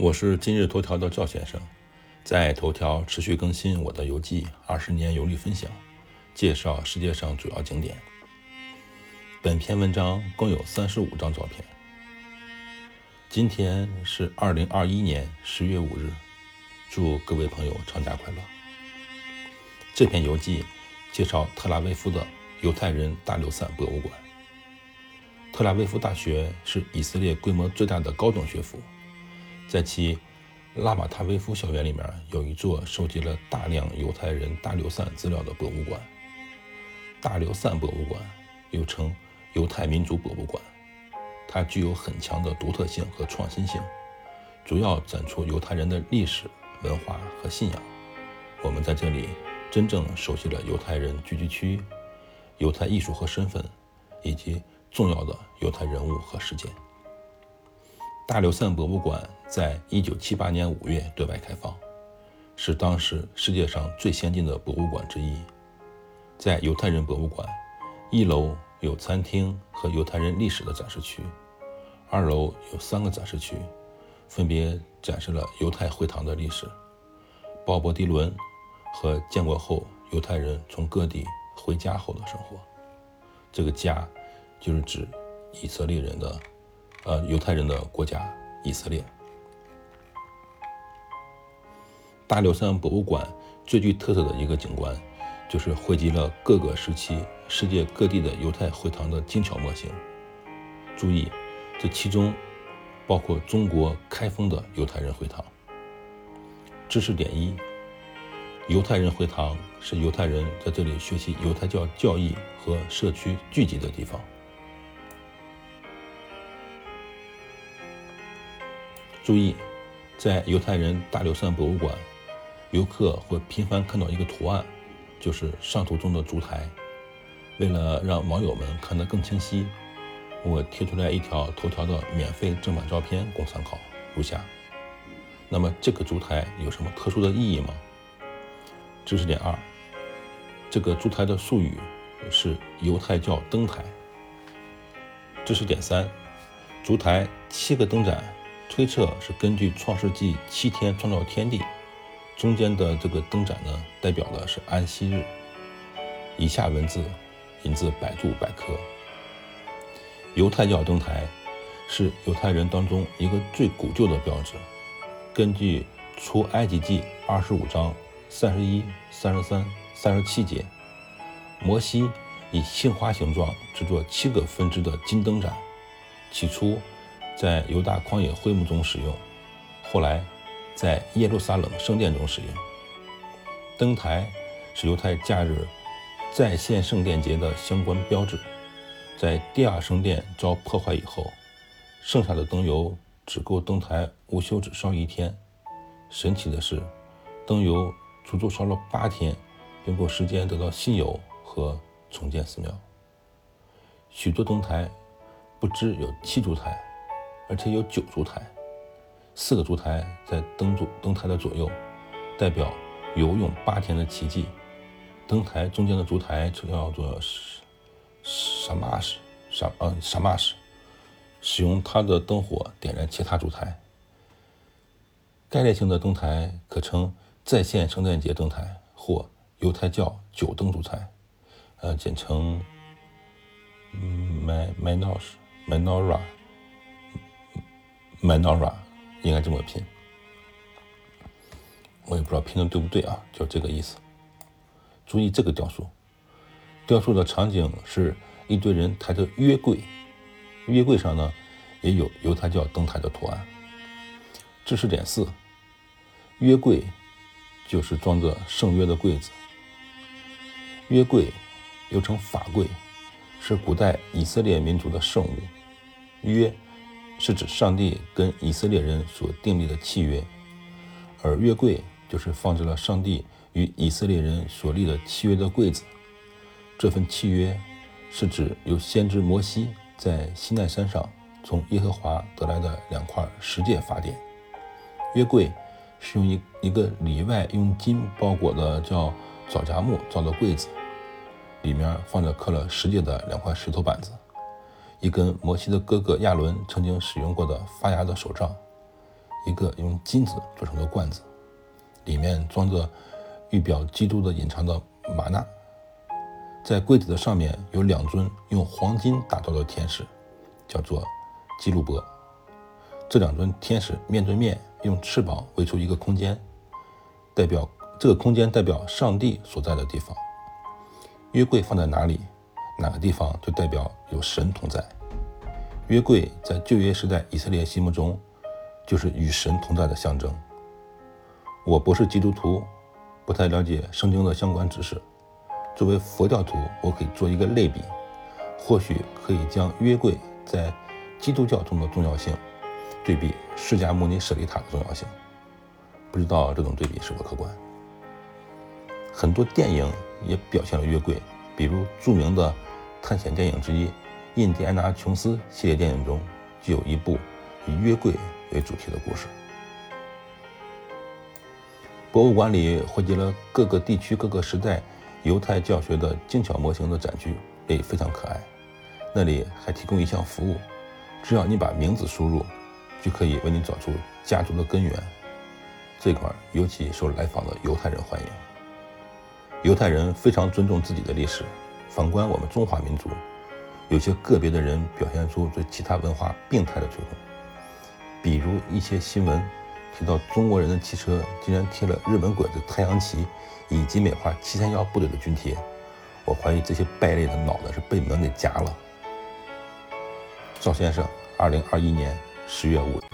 我是今日头条的赵先生，在头条持续更新我的游记，二十年游历分享，介绍世界上主要景点。本篇文章共有三十五张照片。今天是二零二一年十月五日，祝各位朋友长假快乐。这篇游记介绍特拉维夫的犹太人大流散博物馆。特拉维夫大学是以色列规模最大的高等学府。在其拉马塔维夫校园里面，有一座收集了大量犹太人大流散资料的博物馆——大流散博物馆，又称犹太民族博物馆。它具有很强的独特性和创新性，主要展出犹太人的历史文化和信仰。我们在这里真正熟悉了犹太人聚居区、犹太艺术和身份，以及重要的犹太人物和事件。大流散博物馆在一九七八年五月对外开放，是当时世界上最先进的博物馆之一。在犹太人博物馆，一楼有餐厅和犹太人历史的展示区，二楼有三个展示区，分别展示了犹太会堂的历史、鲍勃迪伦和建国后犹太人从各地回家后的生活。这个家，就是指以色列人的。呃，犹太人的国家以色列。大流山博物馆最具特色的一个景观，就是汇集了各个时期世界各地的犹太会堂的精巧模型。注意，这其中包括中国开封的犹太人会堂。知识点一：犹太人会堂是犹太人在这里学习犹太教教义和社区聚集的地方。注意，在犹太人大流散博物馆，游客会频繁看到一个图案，就是上图中的烛台。为了让网友们看得更清晰，我贴出来一条头条的免费正版照片供参考，如下。那么这个烛台有什么特殊的意义吗？知识点二：这个烛台的术语是犹太教灯台。知识点三：烛台七个灯盏。推测是根据《创世纪》七天创造天地，中间的这个灯盏呢，代表的是安息日。以下文字引自百度百科。犹太教灯台是犹太人当中一个最古旧的标志。根据《出埃及记》二十五章三十一、三十三、三十七节，摩西以杏花形状制作七个分支的金灯盏，起初。在犹大旷野会幕中使用，后来在耶路撒冷圣殿中使用。灯台是犹太假日在线圣殿节的相关标志。在第二圣殿遭破坏以后，剩下的灯油只够灯台无休止烧一天。神奇的是，灯油足足烧了八天，并够时间得到新油和重建寺庙。许多灯台不知有七烛台。而且有九烛台，四个烛台在灯柱灯台的左右，代表游泳八天的奇迹。灯台中间的烛台就叫做沙玛什沙呃沙玛什，使用它的灯火点燃其他烛台。该类型的灯台可称在线圣诞节灯台或犹太教九灯烛台，呃，简称 Man Manos Menorah。Menorah 应该这么拼，我也不知道拼的对不对啊，就这个意思。注意这个雕塑，雕塑的场景是一堆人抬着约柜，约柜上呢也有犹太教灯台的图案。知识点四：约柜就是装着圣约的柜子。约柜又称法柜，是古代以色列民族的圣物。约。是指上帝跟以色列人所订立的契约，而约柜就是放置了上帝与以色列人所立的契约的柜子。这份契约是指由先知摩西在西奈山上从耶和华得来的两块十诫法典。约柜是用一一个里外用金包裹的叫枣夹木造的柜子，里面放着刻了十诫的两块石头板子。一根摩西的哥哥亚伦曾经使用过的发芽的手杖，一个用金子做成的罐子，里面装着预表基督的隐藏的玛纳。在柜子的上面有两尊用黄金打造的天使，叫做基路伯。这两尊天使面对面，用翅膀围出一个空间，代表这个空间代表上帝所在的地方。约柜放在哪里，哪个地方就代表有神同在。约柜在旧约时代以色列心目中就是与神同在的象征。我不是基督徒，不太了解圣经的相关知识。作为佛教徒，我可以做一个类比，或许可以将约柜在基督教中的重要性对比释迦牟尼舍利塔的重要性。不知道这种对比是否客观？很多电影也表现了约柜，比如著名的探险电影之一《印第安纳琼斯》系列电影中就有一部以约柜为主题的故事。博物馆里汇集了各个地区、各个时代。犹太教学的精巧模型的展区也非常可爱，那里还提供一项服务，只要你把名字输入，就可以为你找出家族的根源。这块尤其受来访的犹太人欢迎。犹太人非常尊重自己的历史。反观我们中华民族，有些个别的人表现出对其他文化病态的追捧，比如一些新闻。提到中国人的汽车竟然贴了日本鬼子太阳旗，以及美化七三幺部队的军贴，我怀疑这些败类的脑子是被门给夹了。赵先生，二零二一年十月五。